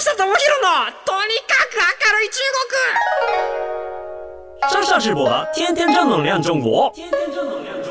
下智博のとにかく明るい中国上下直播的天天正能量中国。 国。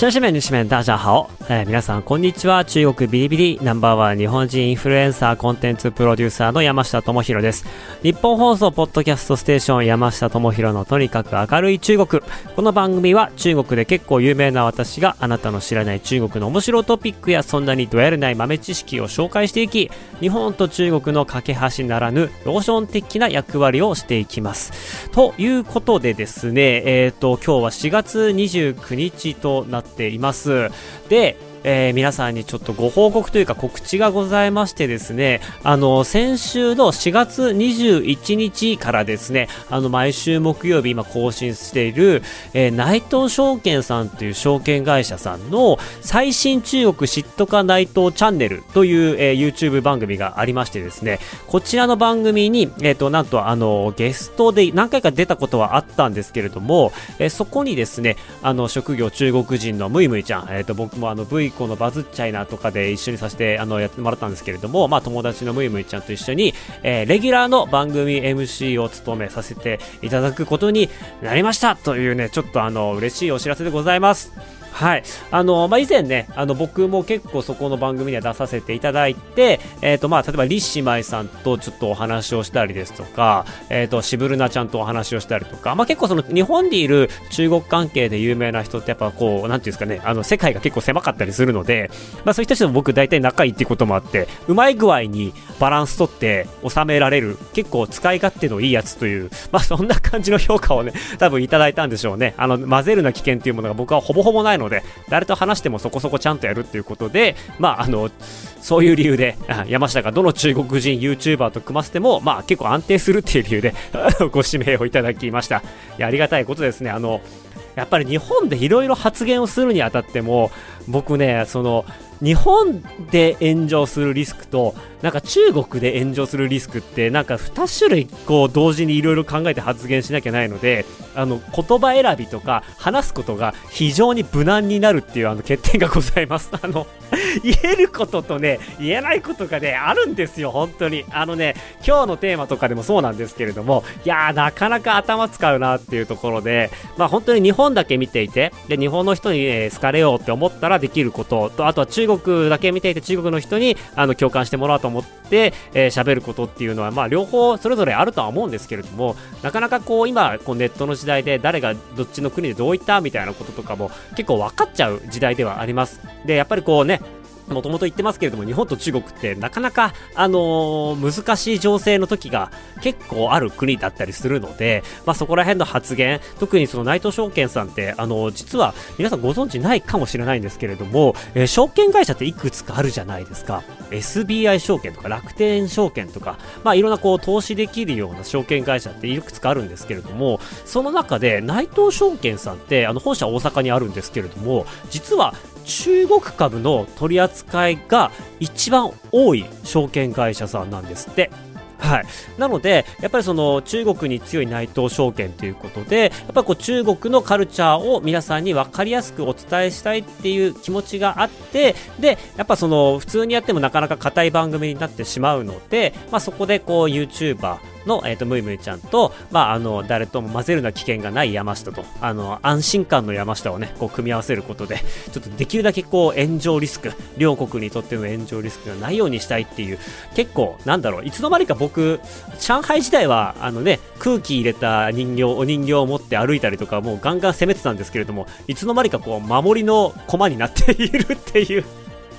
先生们、女士们、大家好。えー、皆さん、こんにちは。中国ビリビリナンバーワン日本人インフルエンサーコンテンツプロデューサーの山下智博です。日本放送ポッドキャストステーション山下智博のとにかく明るい中国。この番組は中国で結構有名な私があなたの知らない中国の面白トピックやそんなにどやれない豆知識を紹介していき、日本と中国の架け橋ならぬローション的な役割をしていきます。ということでですね、えっ、ー、と、今日は4月29日となってています。で、えー、皆さんにちょっとご報告というか告知がございましてですね、あの、先週の4月21日からですね、あの、毎週木曜日今更新している、えー、内藤証券さんという証券会社さんの最新中国知っとか内藤チャンネルという、えー、YouTube 番組がありましてですね、こちらの番組に、えっ、ー、と、なんとあの、ゲストで何回か出たことはあったんですけれども、えー、そこにですね、あの、職業中国人のムイムイちゃん、えっ、ー、と、僕もあの、V このバズっちゃいなとかで一緒にさせてあのやってもらったんですけれども、まあ、友達のむいむいちゃんと一緒に、えー、レギュラーの番組 MC を務めさせていただくことになりましたというね、ちょっとあの嬉しいお知らせでございます。はい。あの、まあ、以前ね、あの、僕も結構そこの番組には出させていただいて、えっ、ー、と、まあ、例えば、リッ姉妹さんとちょっとお話をしたりですとか、えっ、ー、と、シブルナちゃんとお話をしたりとか、まあ、結構その、日本にいる中国関係で有名な人ってやっぱこう、なんていうんですかね、あの、世界が結構狭かったりするので、まあ、そういう人たちと僕大体仲いいっていうこともあって、うまい具合にバランス取って収められる、結構使い勝手のいいやつという、まあ、そんな感じの評価をね、多分いただいたんでしょうね。あの、混ぜるな危険っていうものが僕はほぼほぼないので、で誰と話してもそこそこちゃんとやるっていうことで、まあ、あの、そういう理由で、山下がどの中国人 YouTuber と組ませても、まあ、結構安定するっていう理由で ご指名をいただきました。いや、ありがたいことですね。あの、やっぱり日本でいろいろ発言をするにあたっても、僕ね、その、日本で炎上するリスクとなんか中国で炎上するリスクってなんか2種類こう同時にいろいろ考えて発言しなきゃないのであの言葉選びとか話すことが非常に無難になるっていうあの欠点がございます。あの 言えることとね言えないことがねあるんですよ本当に。あのね今日のテーマとかでもそうなんですけれどもいやーなかなか頭使うなっていうところでまあ本当に日本だけ見ていてで日本の人に、ね、好かれようって思ったらできることとあとは中国だけ見ていて中国の人にあの共感してもらおうと思って喋、えー、ることっていうのはまあ両方それぞれあるとは思うんですけれどもなかなかこう今こうネットの時代で誰がどっちの国でどういったみたいなこととかも結構分かっちゃう時代ではあります。でやっぱりこうねもともと言ってますけれども、日本と中国ってなかなか、あのー、難しい情勢の時が結構ある国だったりするので、まあ、そこら辺の発言、特にその内藤証券さんって、あのー、実は皆さんご存知ないかもしれないんですけれども、えー、証券会社っていくつかあるじゃないですか。SBI 証券とか楽天証券とか、まあ、いろんなこう投資できるような証券会社っていくつかあるんですけれども、その中で内藤証券さんって、あの本社大阪にあるんですけれども、実は中国株の取り扱いが一番多い証券会社さんなんですって。はい、なので、やっぱりその中国に強い内藤証券ということで、やっぱこう中国のカルチャーを皆さんに分かりやすくお伝えしたいっていう気持ちがあって、で、やっぱその普通にやってもなかなか硬い番組になってしまうので、まあ、そこでこう YouTuber、の、えっ、ー、と、ムイムイちゃんと、まあ、あの、誰とも混ぜるな危険がない山下と、あの、安心感の山下をね、こう、組み合わせることで、ちょっとできるだけこう、炎上リスク、両国にとっての炎上リスクがないようにしたいっていう、結構、なんだろう、いつの間にか僕、上海時代は、あのね、空気入れた人形、お人形を持って歩いたりとか、もうガンガン攻めてたんですけれども、いつの間にかこう、守りの駒になっているっていう。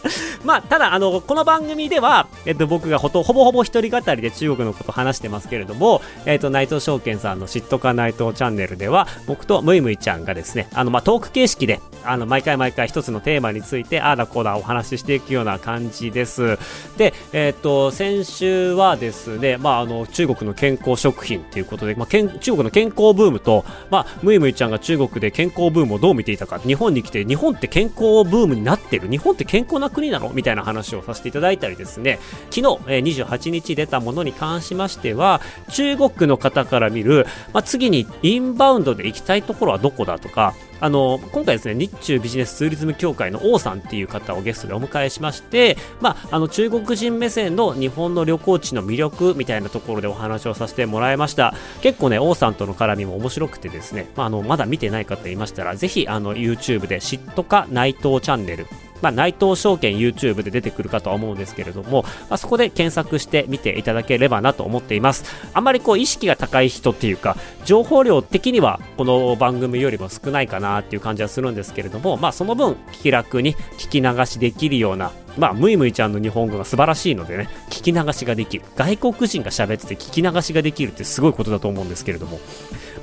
まあ、ただ、あの、この番組では、えっと、僕がほと、ほぼほぼ一人語りで中国のこと話してますけれども、えっと、内藤証券さんの嫉妬か内藤チャンネルでは、僕とムイムイちゃんがですね、あの、まあ、トーク形式で、あの、毎回毎回一つのテーマについて、ああだこうだお話ししていくような感じです。で、えっ、と、先週はですね、まあ、あの、中国の健康食品ということで、まあ、中国の健康ブームと、まあ、むいむいちゃんが中国で健康ブームをどう見ていたか、日本に来て、日本って健康ブームになってる。日本って健康な国なのみたいな話をさせていただいたりですね、昨日、えー、28日出たものに関しましては、中国の方から見る、まあ、次にインバウンドで行きたいところはどこだとか、あの、今回ですね、日中ビジネスツーリズム協会の王さんっていう方をゲストでお迎えしまして、まあ、あの、中国人目線の日本の旅行地の魅力みたいなところでお話をさせてもらいました。結構ね、王さんとの絡みも面白くてですね、まあ、あの、まだ見てない方いましたら、ぜひ、あの、YouTube で嫉妬か内藤チャンネルまあ、内藤証券 YouTube で出てくるかとは思うんですけれども、まあ、そこで検索してみていただければなと思っています。あまりこう意識が高い人っていうか、情報量的にはこの番組よりも少ないかなっていう感じはするんですけれども、まあその分気楽に聞き流しできるようなまあ、むいむいちゃんの日本語が素晴らしいのでね、聞き流しができる。外国人が喋ってて聞き流しができるってすごいことだと思うんですけれども、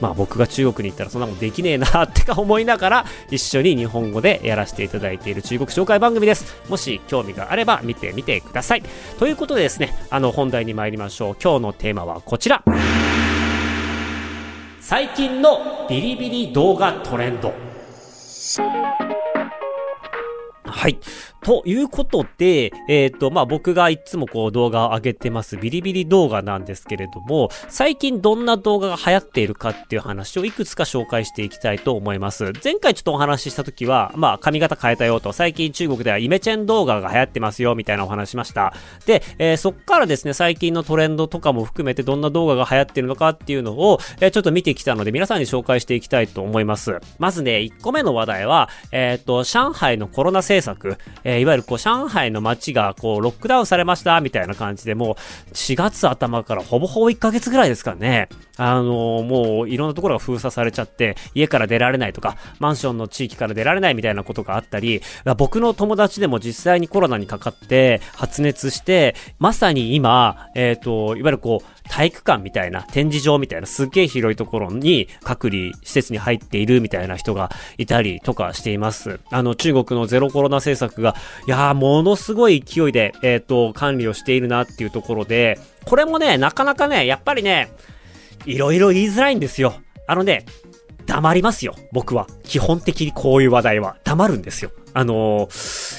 まあ僕が中国に行ったらそんなことできねえなってか思いながら、一緒に日本語でやらせていただいている中国紹介番組です。もし興味があれば見てみてください。ということでですね、あの本題に参りましょう。今日のテーマはこちら。最近のビリビリ動画トレンド。はい。ということで、えっ、ー、と、まあ、僕がいつもこう動画を上げてますビリビリ動画なんですけれども、最近どんな動画が流行っているかっていう話をいくつか紹介していきたいと思います。前回ちょっとお話しした時は、まあ、髪型変えたよと、最近中国ではイメチェン動画が流行ってますよ、みたいなお話しました。で、えー、そっからですね、最近のトレンドとかも含めてどんな動画が流行ってるのかっていうのを、えー、ちょっと見てきたので、皆さんに紹介していきたいと思います。まずね、1個目の話題は、えっ、と、上海のコロナ政策、えー、いわゆるこう、上海の街がこう、ロックダウンされました、みたいな感じで、もう、4月頭からほぼほぼ1ヶ月ぐらいですからね。あのー、もう、いろんなところが封鎖されちゃって、家から出られないとか、マンションの地域から出られないみたいなことがあったり、僕の友達でも実際にコロナにかかって、発熱して、まさに今、えっ、ー、と、いわゆるこう、体育館みたいな、展示場みたいな、すっげえ広いところに隔離施設に入っているみたいな人がいたりとかしています。あの、中国のゼロコロナ政策が、いやー、ものすごい勢いで、えっ、ー、と、管理をしているなっていうところで、これもね、なかなかね、やっぱりね、いろいろ言いづらいんですよ。あのね、黙りますよ、僕は。基本的にこういう話題は。黙るんですよ。あのー、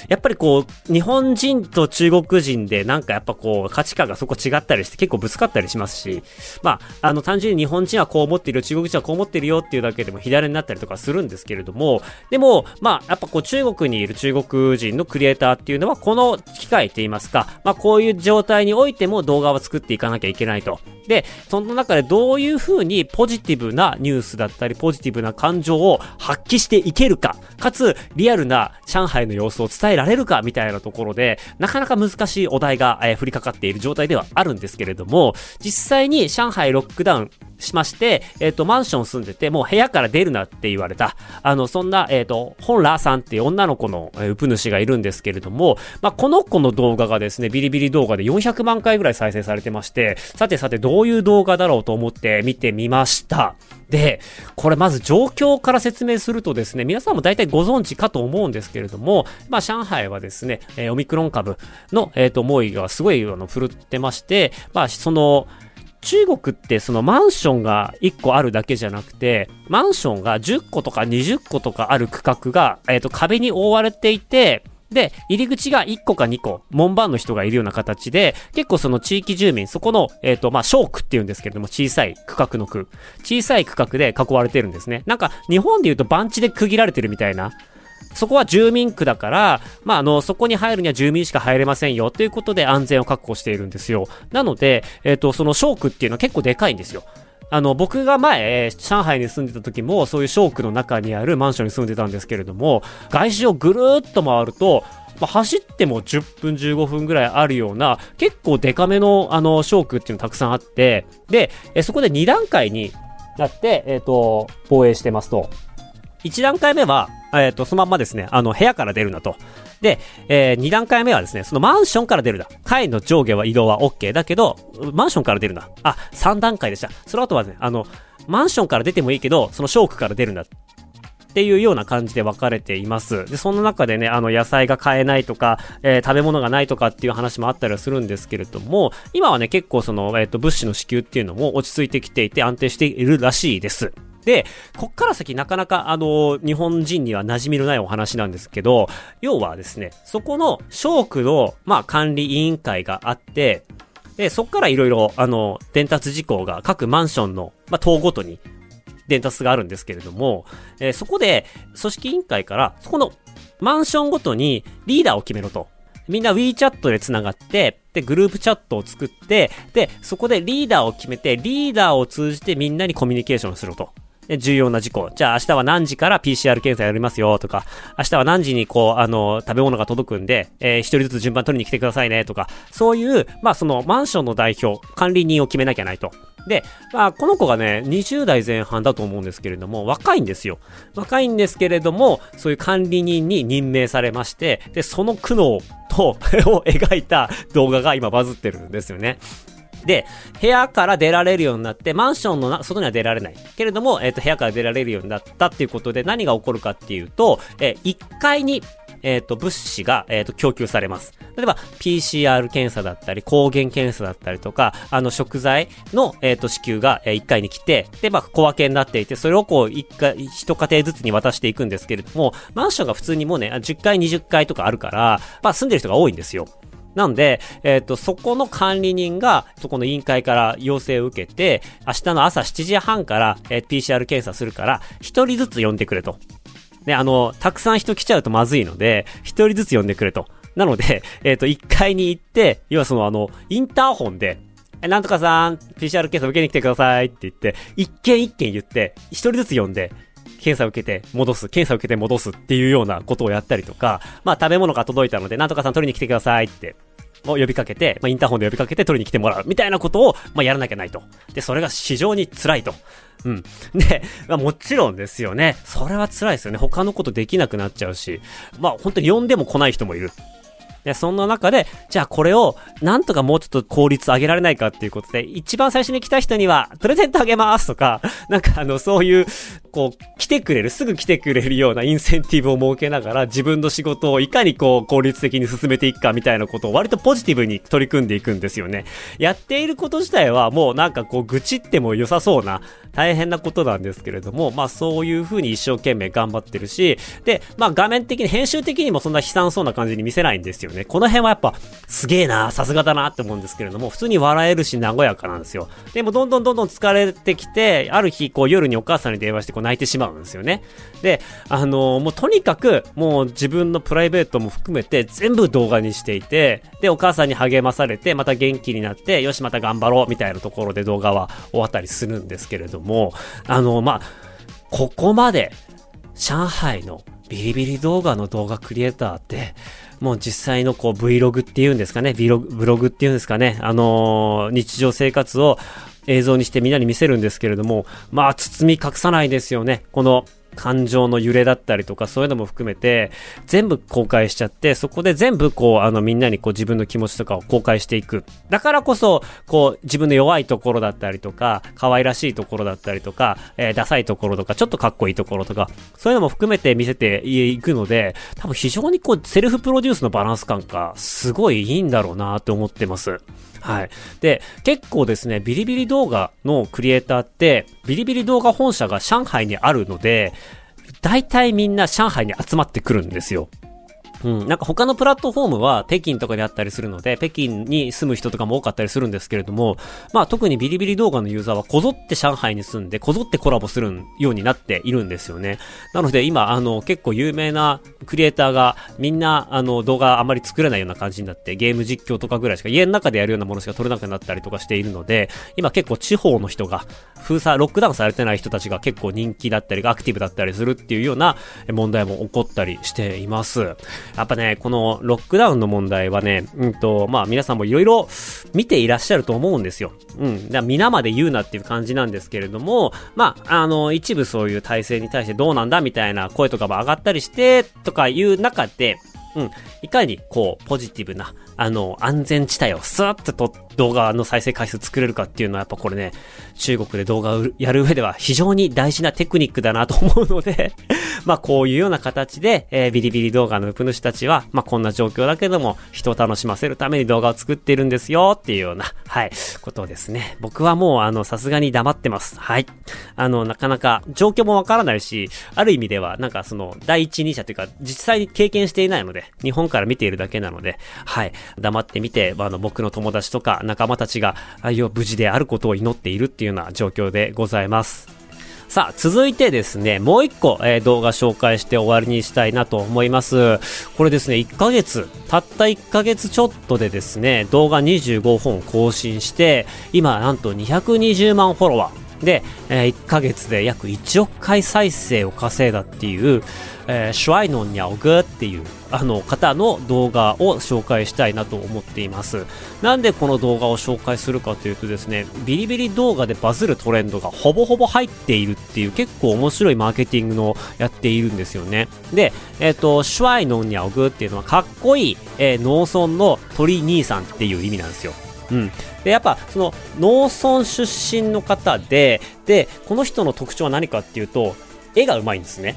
やっぱりこう、日本人と中国人でなんかやっぱこう、価値観がそこ違ったりして結構ぶつかったりしますし、まあ、あの、単純に日本人はこう思っている、中国人はこう思ってるよっていうだけでも左になったりとかするんですけれども、でも、まあ、やっぱこう、中国にいる中国人のクリエイターっていうのは、この機会って言いますか、まあ、こういう状態においても動画を作っていかなきゃいけないと。で、その中でどういう風にポジティブなニュースだったり、ポジティブな感情を発揮していけるか、かつ、リアルな上海の様子を伝えられるかみたいなところで、なかなか難しいお題が、えー、降りかかっている状態ではあるんですけれども、実際に上海ロックダウンしまして、えっ、ー、と、マンション住んでて、もう部屋から出るなって言われた、あの、そんな、えっ、ー、と、本ラーさんっていう女の子の、えー、ウプ主がいるんですけれども、まあ、この子の動画がですね、ビリビリ動画で400万回ぐらい再生されてまして、さてさてどういう動画だろうと思って見てみました。で、これまず状況から説明するとですね、皆さんも大体ご存知かと思うんですけれども、まあ、上海はですね、えー、オミクロン株の、えっ、ー、と、猛威がすごい、あの、振るってまして、まあ、その、中国ってそのマンションが1個あるだけじゃなくて、マンションが10個とか20個とかある区画が、えっ、ー、と、壁に覆われていて、で、入り口が1個か2個、門番の人がいるような形で、結構その地域住民、そこの、えっ、ー、と、まあ、小区っていうんですけれども、小さい区画の区。小さい区画で囲われてるんですね。なんか、日本で言うと番地で区切られてるみたいな。そこは住民区だから、まあ、あの、そこに入るには住民しか入れませんよということで安全を確保しているんですよ。なので、えっ、と、その小区っていうのは結構でかいんですよ。あの、僕が前、上海に住んでた時も、そういう小区の中にあるマンションに住んでたんですけれども、外周をぐるーっと回ると、まあ、走っても10分15分ぐらいあるような、結構デカめの、あの、小区っていうのたくさんあって、で、えそこで2段階になって、えっ、ー、と、防衛してますと。1段階目は、えっ、ー、と、そのまんまですね、あの、部屋から出るなと。で、えー、2段階目はですね、そのマンションから出るな。階の上下は移動は OK だけど、マンションから出るな。あ、3段階でした。その後はね、あの、マンションから出てもいいけど、そのショークから出るな。っていうような感じで分かれています。で、その中でね、あの野菜が買えないとか、えー、食べ物がないとかっていう話もあったりはするんですけれども、今はね、結構その、えっ、ー、と、物資の支給っていうのも落ち着いてきていて安定しているらしいです。で、こっから先なかなかあの、日本人には馴染みのないお話なんですけど、要はですね、そこのショークの、まあ、管理委員会があって、で、そっからいろいろ、あの、伝達事項が各マンションの、まあ、棟ごとに伝達があるんですけれども、えー、そこで、組織委員会から、そこのマンションごとにリーダーを決めろと。みんな WeChat で繋がって、で、グループチャットを作って、で、そこでリーダーを決めて、リーダーを通じてみんなにコミュニケーションすると。重要な事項。じゃあ明日は何時から PCR 検査やりますよとか、明日は何時にこう、あの、食べ物が届くんで、えー、一人ずつ順番取りに来てくださいねとか、そういう、まあそのマンションの代表、管理人を決めなきゃないと。で、まあ、この子がね、20代前半だと思うんですけれども、若いんですよ。若いんですけれども、そういう管理人に任命されまして、で、その苦悩と を描いた動画が今バズってるんですよね。で、部屋から出られるようになって、マンションの外には出られない。けれども、えっ、ー、と、部屋から出られるようになったっていうことで何が起こるかっていうと、えー、1階にえっ、ー、と、物資が、えっ、と、供給されます。例えば、PCR 検査だったり、抗原検査だったりとか、あの、食材の、えっ、と、支給が、え1階に来て、で、まあ、小分けになっていて、それをこう、1回、1家庭ずつに渡していくんですけれども、マンションが普通にもうね、10階、20階とかあるから、まあ、住んでる人が多いんですよ。なんで、えっ、ー、と、そこの管理人が、そこの委員会から要請を受けて、明日の朝7時半から、えー、PCR 検査するから、一人ずつ呼んでくれと。ね、あの、たくさん人来ちゃうとまずいので、一人ずつ呼んでくれと。なので、えっ、ー、と、1階に行って、要はそのあの、インターホンで、え、なんとかさん、PCR 検査受けに来てくださいって言って、一件一件言って、一人ずつ呼んで、検査を受けて戻す、検査を受けて戻すっていうようなことをやったりとか、まあ食べ物が届いたので、なんとかさん取りに来てくださいって、を呼びかけて、まあインターホンで呼びかけて取りに来てもらうみたいなことを、まあやらなきゃないと。で、それが非常に辛いと。うん。で、まあ、もちろんですよね。それは辛いですよね。他のことできなくなっちゃうし。まあ本当に呼んでも来ない人もいる。で、そんな中で、じゃあこれを、なんとかもうちょっと効率上げられないかっていうことで、一番最初に来た人には、プレゼントあげますとか、なんかあの、そういう、こう、来てくれる、すぐ来てくれるようなインセンティブを設けながら、自分の仕事をいかにこう、効率的に進めていくかみたいなことを割とポジティブに取り組んでいくんですよね。やっていること自体はもうなんかこう、愚痴っても良さそうな、大変なことなんですけれども、まあそういう風に一生懸命頑張ってるし、で、まあ画面的に、編集的にもそんな悲惨そうな感じに見せないんですよね。この辺はやっぱ、すげえな、さすがだなって思うんですけれども、普通に笑えるし、和やかなんですよ。でもどんどんどんどん疲れてきて、ある日、こう夜にお母さんに電話してこう泣いてしまうんですよね。で、あのー、もうとにかく、もう自分のプライベートも含めて全部動画にしていて、で、お母さんに励まされて、また元気になって、よし、また頑張ろう、みたいなところで動画は終わったりするんですけれども、もあの、まあ、ここまで、上海のビリビリ動画の動画クリエイターって、もう実際のこう Vlog っていうんですかね、Vlog、ブログっていうんですかね、あのー、日常生活を映像にしてみんなに見せるんですけれども、まあ、包み隠さないですよね。この感情の揺れだったりとかそういうのも含めて全部公開しちゃってそこで全部こうあのみんなにこう自分の気持ちとかを公開していくだからこそこう自分の弱いところだったりとか可愛らしいところだったりとか、えー、ダサいところとかちょっとかっこいいところとかそういうのも含めて見せていくので多分非常にこうセルフプロデュースのバランス感がすごいいいんだろうなって思ってます。はい。で、結構ですね、ビリビリ動画のクリエイターって、ビリビリ動画本社が上海にあるので、大体みんな上海に集まってくるんですよ。うん、なんか他のプラットフォームは北京とかにあったりするので、北京に住む人とかも多かったりするんですけれども、まあ特にビリビリ動画のユーザーはこぞって上海に住んで、こぞってコラボするようになっているんですよね。なので今、あの、結構有名なクリエイターがみんな、あの、動画あまり作れないような感じになって、ゲーム実況とかぐらいしか家の中でやるようなものしか撮れなくなったりとかしているので、今結構地方の人が、封鎖、ロックダウンされてない人たちが結構人気だったり、アクティブだったりするっていうような問題も起こったりしています。やっぱね、このロックダウンの問題はね、うんと、まあ皆さんもいろいろ見ていらっしゃると思うんですよ。うん。だ皆まで言うなっていう感じなんですけれども、まあ、あの、一部そういう体制に対してどうなんだみたいな声とかも上がったりして、とかいう中で、うん。いかに、こう、ポジティブな、あの、安全地帯をスワッとと動画の再生回数作れるかっていうのはやっぱこれね、中国で動画をやる上では非常に大事なテクニックだなと思うので まあこういうような形で、えー、ビリビリ動画のウプ主たちは、まあこんな状況だけども、人を楽しませるために動画を作っているんですよっていうような、はい、ことですね。僕はもうあの、さすがに黙ってます。はい。あの、なかなか状況もわからないし、ある意味では、なんかその、第一人者というか、実際に経験していないので、日本から見ているだけなので、はい、黙ってみて、あの、僕の友達とか仲間たちが、あいう無事であることを祈っているっていうような状況でございます。さあ、続いてですね、もう一個、えー、動画紹介して終わりにしたいなと思います。これですね、1ヶ月、たった1ヶ月ちょっとでですね、動画25本更新して、今なんと220万フォロワー。で、えー、1ヶ月で約1億回再生を稼いだっていう、えー、シュワイノンニャオグっていうあの方の動画を紹介したいなと思っています。なんでこの動画を紹介するかというとですね、ビリビリ動画でバズるトレンドがほぼほぼ入っているっていう結構面白いマーケティングのやっているんですよね。で、えっ、ー、と、シュワイノンニャオグっていうのはかっこいい、えー、農村の鳥兄さんっていう意味なんですよ。うん、でやっぱその農村出身の方ででこの人の特徴は何かっていうと絵がうまいんですね。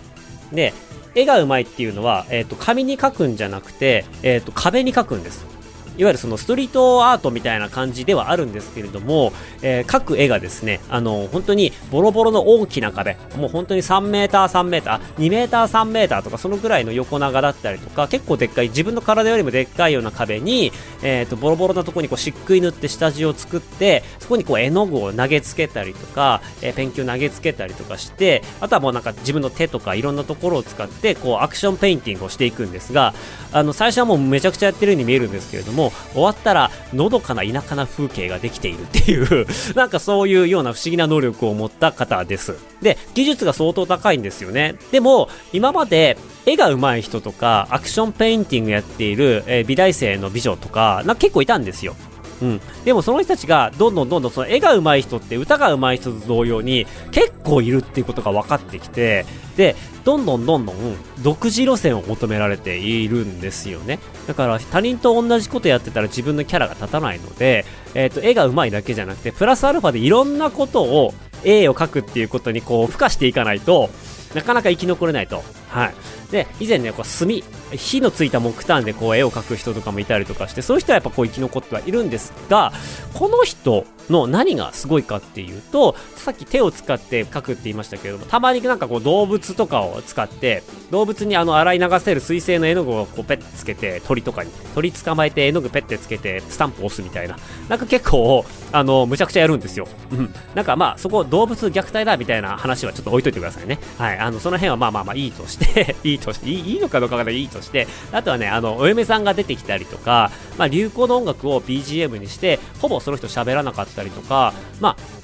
で絵がうまいっていうのは、えーと、紙に描くんじゃなくて、えーと壁に描くんです。いわゆるそのストリートアートみたいな感じではあるんですけれども、えー、各絵がですね、あの、本当にボロボロの大きな壁、もう本当に3メーター3メーター、2メーター3メーターとかそのぐらいの横長だったりとか、結構でっかい、自分の体よりもでっかいような壁に、えっ、ー、と、ボロボロなとこにこう漆喰塗って下地を作って、そこにこう絵の具を投げつけたりとか、えー、ペンキを投げつけたりとかして、あとはもうなんか自分の手とかいろんなところを使って、こうアクションペインティングをしていくんですが、あの、最初はもうめちゃくちゃやってるように見えるんですけれども、終わったらのどかな田舎な風景ができているっていう なんかそういうような不思議な能力を持った方です。で、技術が相当高いんですよね。でも、今まで絵が上手い人とか、アクションペインティングやっている、えー、美大生の美女とか、な結構いたんですよ。うん、でもその人たちがどんどんどんどんその絵が上手い人って歌が上手い人と同様に結構いるっていうことが分かってきてでどんどんどんどん独自路線を求められているんですよねだから他人と同じことやってたら自分のキャラが立たないので、えーと、絵が上手いだけじゃなくてプラスアルファでいろんなことを絵を描くっていうことにこう付加していかないとなかなか生き残れないと。はい。で、以前ね、こう炭、火のついた木炭でこう絵を描く人とかもいたりとかして、そういう人はやっぱこう生き残ってはいるんですが、この人の何がすごいかっていうと、さっき手を使って描くって言いましたけれども、たまになんかこう動物とかを使って、動物にあの洗い流せる水性の絵の具をこうペッつけて、鳥とかに、鳥捕まえて絵の具ペッてつけて、スタンプ押すみたいな、なんか結構、あの、むちゃくちゃやるんですよ。うん。なんかまあ、そこ動物虐待だみたいな話はちょっと置いといてくださいね。はい。あの、その辺はまあまあまあいいとして いいとして、いいのかどうかがいいとして、あとはね、あの、お嫁さんが出てきたりとか、まあ、流行の音楽を BGM にして、ほぼその人喋らなかったりとか、まあ、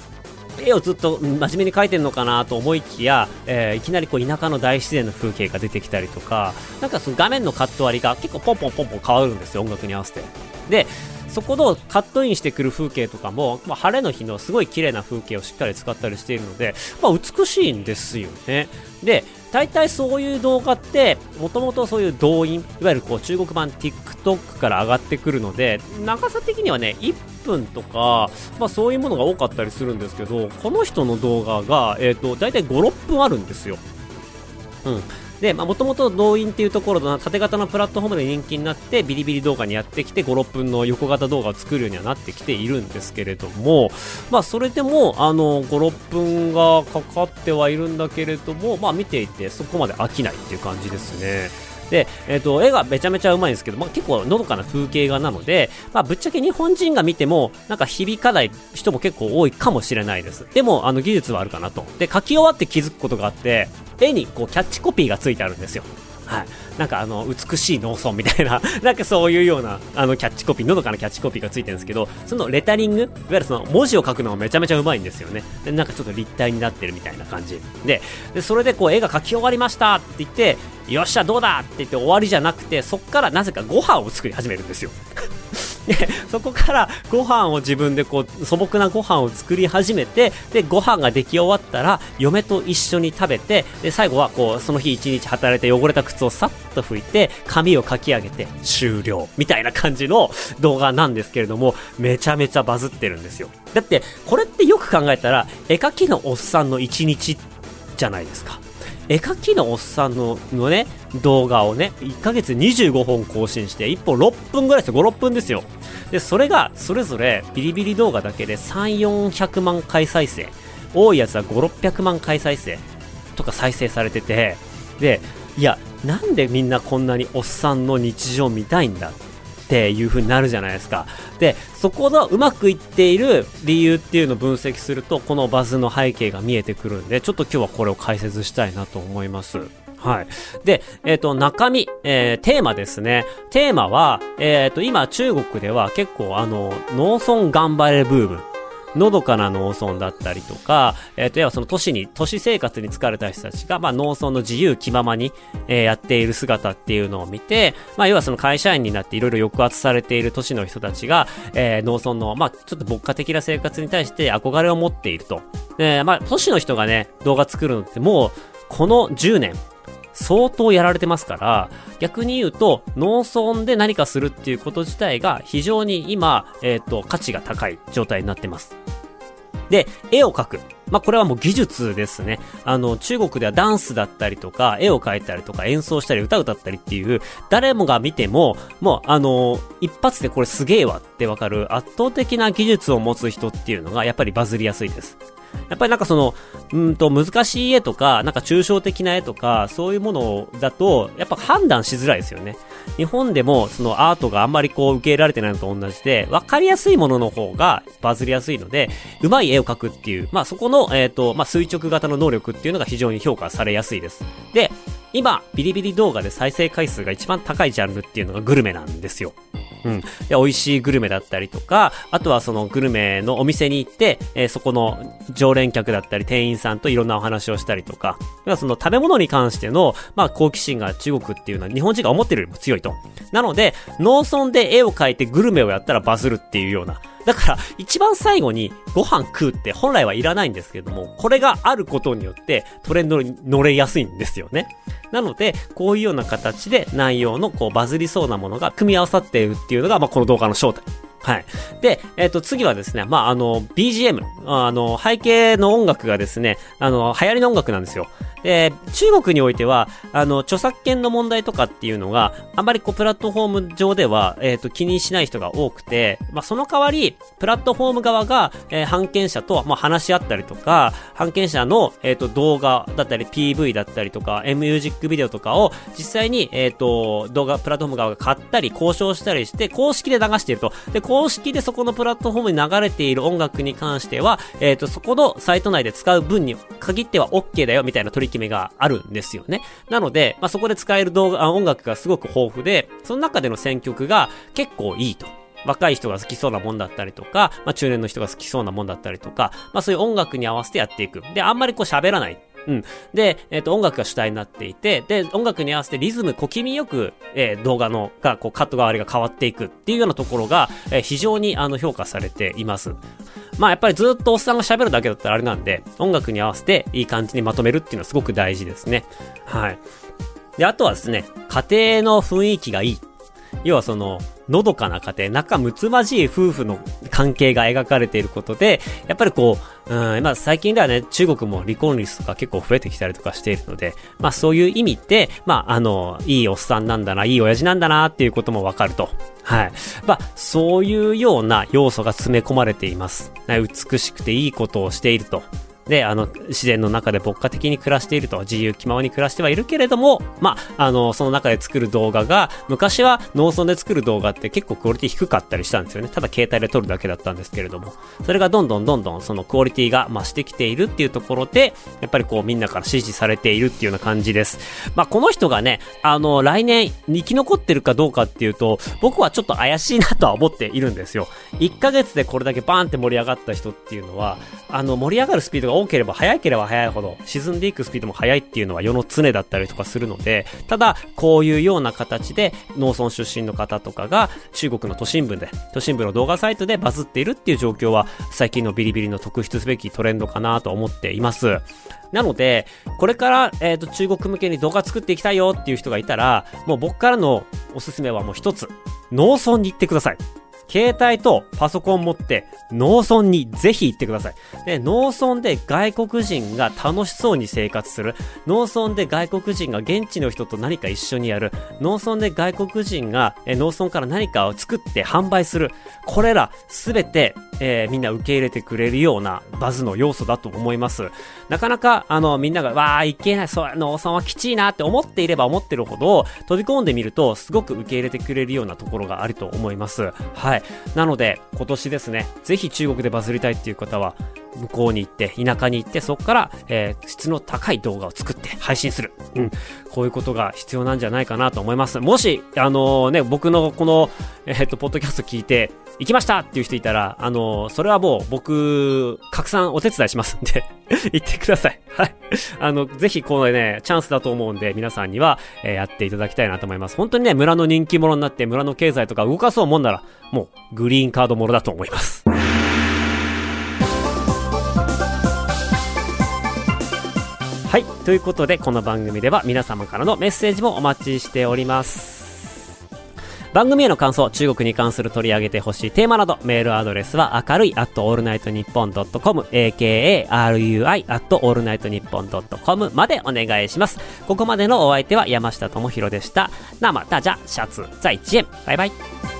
絵をずっと真面目に描いてるのかなと思いきや、えー、いきなりこう田舎の大自然の風景が出てきたりとか、なんかその画面のカット割りが結構ポンポンポンポン変わるんですよ、音楽に合わせて。で、そこのカットインしてくる風景とかも、まあ、晴れの日のすごい綺麗な風景をしっかり使ったりしているので、まあ、美しいんですよね。で、大体そういう動画って、もともとそういう動員、いわゆるこう中国版 TikTok から上がってくるので、長さ的にはね、1分とか、まあそういうものが多かったりするんですけど、この人の動画が、えっ、ー、と、大体5、6分あるんですよ。うん。で、もともと動員っていうところの縦型のプラットフォームで人気になって、ビリビリ動画にやってきて、5、6分の横型動画を作るようにはなってきているんですけれども、まあ、それでも、あの、5、6分がかかってはいるんだけれども、まあ、見ていて、そこまで飽きないっていう感じですね。で、えっ、ー、と、絵がめちゃめちゃうまいんですけど、まあ、結構のどかな風景画なので、まあ、ぶっちゃけ日本人が見ても、なんか響かない人も結構多いかもしれないです。でも、あの、技術はあるかなと。で、書き終わって気づくことがあって、絵にこう、キャッチコピーがついてあるんですよ。はい。なんかあの、美しい農村みたいな、なんかそういうような、あの、キャッチコピー、のどかなキャッチコピーがついてるんですけど、そのレタリング、いわゆるその文字を書くのがめちゃめちゃうまいんですよね。で、なんかちょっと立体になってるみたいな感じ。で、でそれでこう、絵が描き終わりましたって言って、よっしゃ、どうだって言って終わりじゃなくて、そっからなぜかご飯を作り始めるんですよ。でそこからご飯を自分でこう素朴なご飯を作り始めてでご飯が出来終わったら嫁と一緒に食べてで最後はこうその日一日働いて汚れた靴をさっと拭いて髪をかき上げて終了みたいな感じの動画なんですけれどもめちゃめちゃバズってるんですよ。だってこれってよく考えたら絵描きのおっさんの一日じゃないですか。絵描きのおっさんののね、動画をね、1ヶ月25本更新して、1本6分ぐらいですよ、5、6分ですよ。で、それが、それぞれビリビリ動画だけで3、400万回再生。多いやつは5、600万回再生とか再生されてて、で、いや、なんでみんなこんなにおっさんの日常見たいんだっていう風になるじゃないですか。で、そこのうまくいっている理由っていうのを分析すると、このバズの背景が見えてくるんで、ちょっと今日はこれを解説したいなと思います。はい。で、えっ、ー、と、中身、えー、テーマですね。テーマは、えっ、ー、と、今中国では結構あの、農村頑張れブームのどかな農村だったりとか、えっ、ー、と、要はその都市に、都市生活に疲れた人たちが、まあ、農村の自由気ままに、えー、やっている姿っていうのを見て、まあ、要はその会社員になっていろいろ抑圧されている都市の人たちが、えー、農村の、まあ、ちょっと牧歌的な生活に対して憧れを持っていると。で、まあ、都市の人がね、動画作るのってもう、この10年、相当やられてますから、逆に言うと、農村で何かするっていうこと自体が非常に今、えっ、ー、と、価値が高い状態になってます。で、絵を描く。まあ、これはもう技術ですね。あの、中国ではダンスだったりとか、絵を描いたりとか、演奏したり、歌歌ったりっていう、誰もが見ても、もう、あの一発でこれすげえわってわかる圧倒的な技術を持つ人っていうのが、やっぱりバズりやすいです。やっぱりなんかその、うんと難しい絵とか、なんか抽象的な絵とか、そういうものだと、やっぱ判断しづらいですよね。日本でもそのアートがあんまりこう受け入れられてないのと同じで、わかりやすいものの方がバズりやすいので、うまい絵を描くっていう、まあそこの、えっ、ー、と、まあ垂直型の能力っていうのが非常に評価されやすいです。で、今、ビリビリ動画で再生回数が一番高いジャンルっていうのがグルメなんですよ。うん。で、美味しいグルメだったりとか、あとはそのグルメのお店に行って、えー、そこの常連客だったり店員さんといろんなお話をしたりとか、その食べ物に関しての、まあ、好奇心が中国っていうのは日本人が思ってるよりも強いと。なので、農村で絵を描いてグルメをやったらバズるっていうような、だから、一番最後にご飯食うって本来はいらないんですけども、これがあることによってトレンドに乗れやすいんですよね。なので、こういうような形で内容のこうバズりそうなものが組み合わさっているっていうのが、まあ、この動画の正体。はい。で、えっ、ー、と、次はですね、まあ、あの、BGM。あの、背景の音楽がですね、あの、流行りの音楽なんですよ。で、中国においては、あの、著作権の問題とかっていうのが、あんまりこう、プラットフォーム上では、えっ、ー、と、気にしない人が多くて、まあ、その代わり、プラットフォーム側が、えー、版権者と、まあ、話し合ったりとか、版権者の、えっ、ー、と、動画だったり、PV だったりとか、M ミュージックビデオとかを、実際に、えっ、と、動画、プラットフォーム側が買ったり、交渉したりして、公式で流していると。で、公式でそこのプラットフォームに流れている音楽に関しては、えっ、と、そこのサイト内で使う分に限っては OK だよみたいな取り決めがあるんですよね。なので、まあ、そこで使える動画、音楽がすごく豊富で、その中での選曲が結構いいと。若い人が好きそうなもんだったりとか、まあ、中年の人が好きそうなもんだったりとか、まあ、そういう音楽に合わせてやっていく。で、あんまりこう喋らない。うん。で、えっ、ー、と、音楽が主体になっていて、で、音楽に合わせてリズム、小気味よく、えー、動画の、が、こう、カット代わりが変わっていくっていうようなところが、えー、非常に、あの、評価されています。まあ、やっぱりずっとおっさんが喋るだけだったらあれなんで、音楽に合わせていい感じにまとめるっていうのはすごく大事ですね。はい。で、あとはですね、家庭の雰囲気がいい。要はその、のどかな家庭、仲睦まじい夫婦の関係が描かれていることで、やっぱりこう、うん、まあ最近ではね、中国も離婚率とか結構増えてきたりとかしているので、まあそういう意味で、まああの、いいおっさんなんだな、いい親父なんだなっていうこともわかると。はい。まあそういうような要素が詰め込まれています。美しくていいことをしていると。で、あの、自然の中で牧歌的に暮らしていると、自由気ままに暮らしてはいるけれども、まあ、あの、その中で作る動画が、昔は農村で作る動画って結構クオリティ低かったりしたんですよね。ただ携帯で撮るだけだったんですけれども、それがどんどんどんどんそのクオリティが増してきているっていうところで、やっぱりこうみんなから支持されているっていうような感じです。まあ、この人がね、あの、来年生き残ってるかどうかっていうと、僕はちょっと怪しいなとは思っているんですよ。1ヶ月でこれだけバーンって盛り上がった人っていうのは、あの、盛り上がるスピードが多ければ速ければ速いほど沈んでいくスピードも速いっていうのは世の常だったりとかするので、ただ、こういうような形で農村出身の方とかが中国の都心部で、都心部の動画サイトでバズっているっていう状況は最近のビリビリの特筆すべきトレンドかなと思っています。なので、これから、えっ、ー、と、中国向けに動画作っていきたいよっていう人がいたら、もう僕からのおすすめはもう一つ。農村に行ってください。携帯とパソコン持って農村にぜひ行ってください。で、農村で外国人が楽しそうに生活する。農村で外国人が現地の人と何か一緒にやる。農村で外国人がえ農村から何かを作って販売する。これらすべて、えー、みんな受け入れてくれるようなバズの要素だと思います。なかなか、あの、みんなが、わあ、いけない、そう、農村はきちいなって思っていれば思ってるほど、飛び込んでみると、すごく受け入れてくれるようなところがあると思います。はい。なので、今年ですね、ぜひ中国でバズりたいっていう方は、向こうに行って、田舎に行って、そこから、えー、質の高い動画を作って配信する。うん。こういうことが必要なんじゃないかなと思います。もし、あのー、ね、僕のこの、えー、っと、ポッドキャスト聞いて、行きましたっていう人いたら、あのー、それはもう僕、拡散お手伝いしますんで 行ってください。はい。あの、ぜひこのね、チャンスだと思うんで、皆さんには、えー、やっていただきたいなと思います。本当にね、村の人気者になって村の経済とか動かそうもんなら、もう、グリーンカードものだと思います。はい。ということで、この番組では皆様からのメッセージもお待ちしております。番組への感想、中国に関する取り上げてほしいテーマなど、メールアドレスは明るい at allnightnippon.com、akarui at allnightnippon.com までお願いします。ここまでのお相手は山下智博でした。那么大家下次再见。バイバイ。